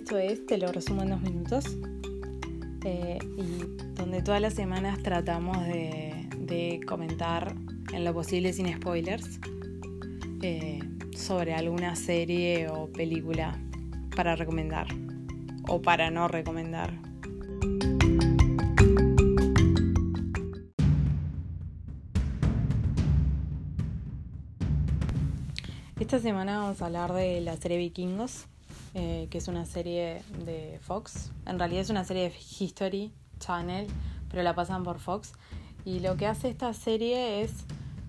Esto es Te lo resumo en dos minutos. eh, y donde todas las semanas tratamos de, comentar en lo posible sin spoilers eh, sobre alguna serie o película para recomendar o para no recomendar. Esta semana vamos a hablar de la serie Vikingos, eh, que es una serie de Fox. En realidad es una serie de History Channel, pero la pasan por Fox. Y lo que hace esta serie es,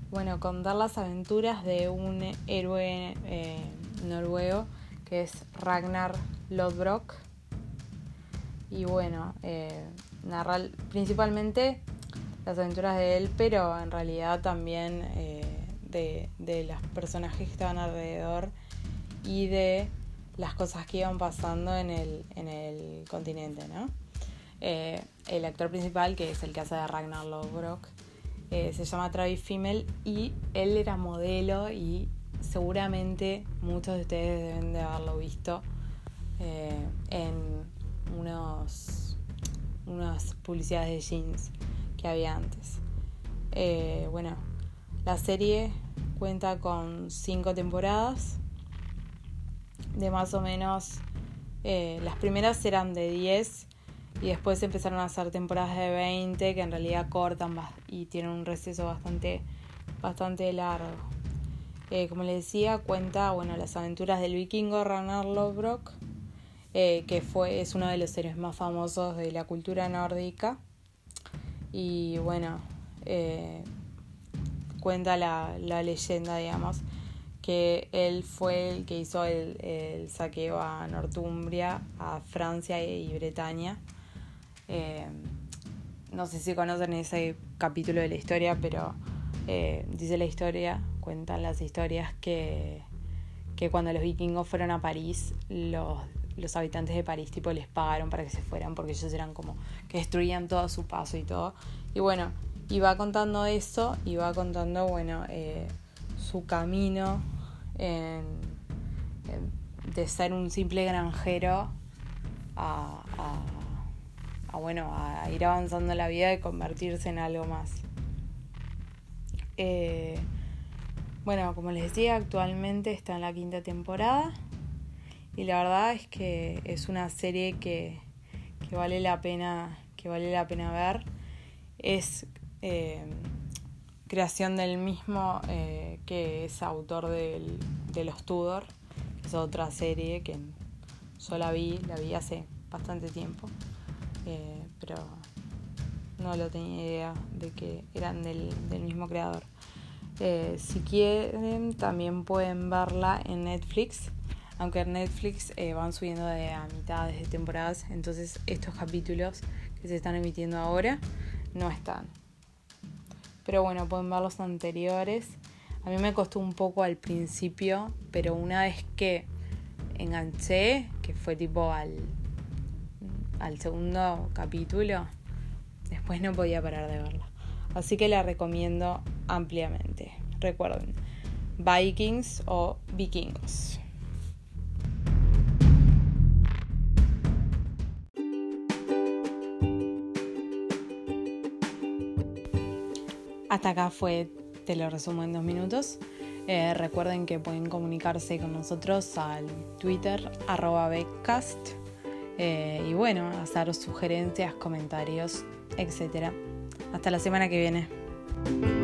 bueno, contar las aventuras de un héroe eh, noruego que es Ragnar Lodbrok. Y bueno, eh, narra principalmente las aventuras de él, pero en realidad también de, de los personajes que estaban alrededor y de las cosas que iban pasando en el, en el continente, ¿no? Eh, el actor principal, que es el que hace de Ragnar Lodbrok, eh, se llama Travis Fimmel y él era modelo y seguramente muchos de ustedes deben de haberlo visto eh, en unos, unas publicidades de jeans que había antes. Eh, bueno, la serie cuenta con cinco temporadas de más o menos... Eh, las primeras eran de 10 y después empezaron a hacer temporadas de 20 que en realidad cortan y tienen un receso bastante, bastante largo. Eh, como les decía, cuenta bueno, las aventuras del vikingo Ragnar Lodbrok, eh, que fue, es uno de los héroes más famosos de la cultura nórdica. Y bueno, eh, cuenta la, la, leyenda, digamos, que él fue el que hizo el, el saqueo a Northumbria, a Francia y Bretaña. Eh, no sé si conocen ese capítulo de la historia, pero eh, dice la historia, cuentan las historias que, que cuando los vikingos fueron a París, los, los habitantes de París tipo les pagaron para que se fueran porque ellos eran como que destruían todo a su paso y todo. Y bueno, iba contando eso, iba contando, bueno, eh, su camino en, de ser un simple granjero a, a, a, bueno, a ir avanzando en la vida y convertirse en algo más. Eh, bueno, como les decía, actualmente está en la quinta temporada y la verdad es que es una serie que, que vale la pena que vale la pena ver. Es eh, creación del mismo eh, que es autor del, de Los Tudor, que es otra serie que yo la vi, la vi hace bastante tiempo, eh, pero no lo tenía idea de que eran del, mismo creador. Eh, si quieren, también pueden verla en Netflix, aunque en Netflix van subiendo de a mitades de temporadas, entonces estos capítulos que se están emitiendo ahora no están. Pero bueno, pueden ver los anteriores. A mí me costó un poco al principio, pero una vez que enganché, que fue tipo al, al segundo capítulo, después no podía parar de verla. Así que la recomiendo ampliamente. Recuerden, Vikings o Vikingos. Hasta acá fue, te lo resumo en dos minutos. Eh, recuerden que pueden comunicarse con nosotros al Twitter arroba Beckcast eh, y bueno, hacer sugerencias, comentarios, etc. Hasta la semana que viene.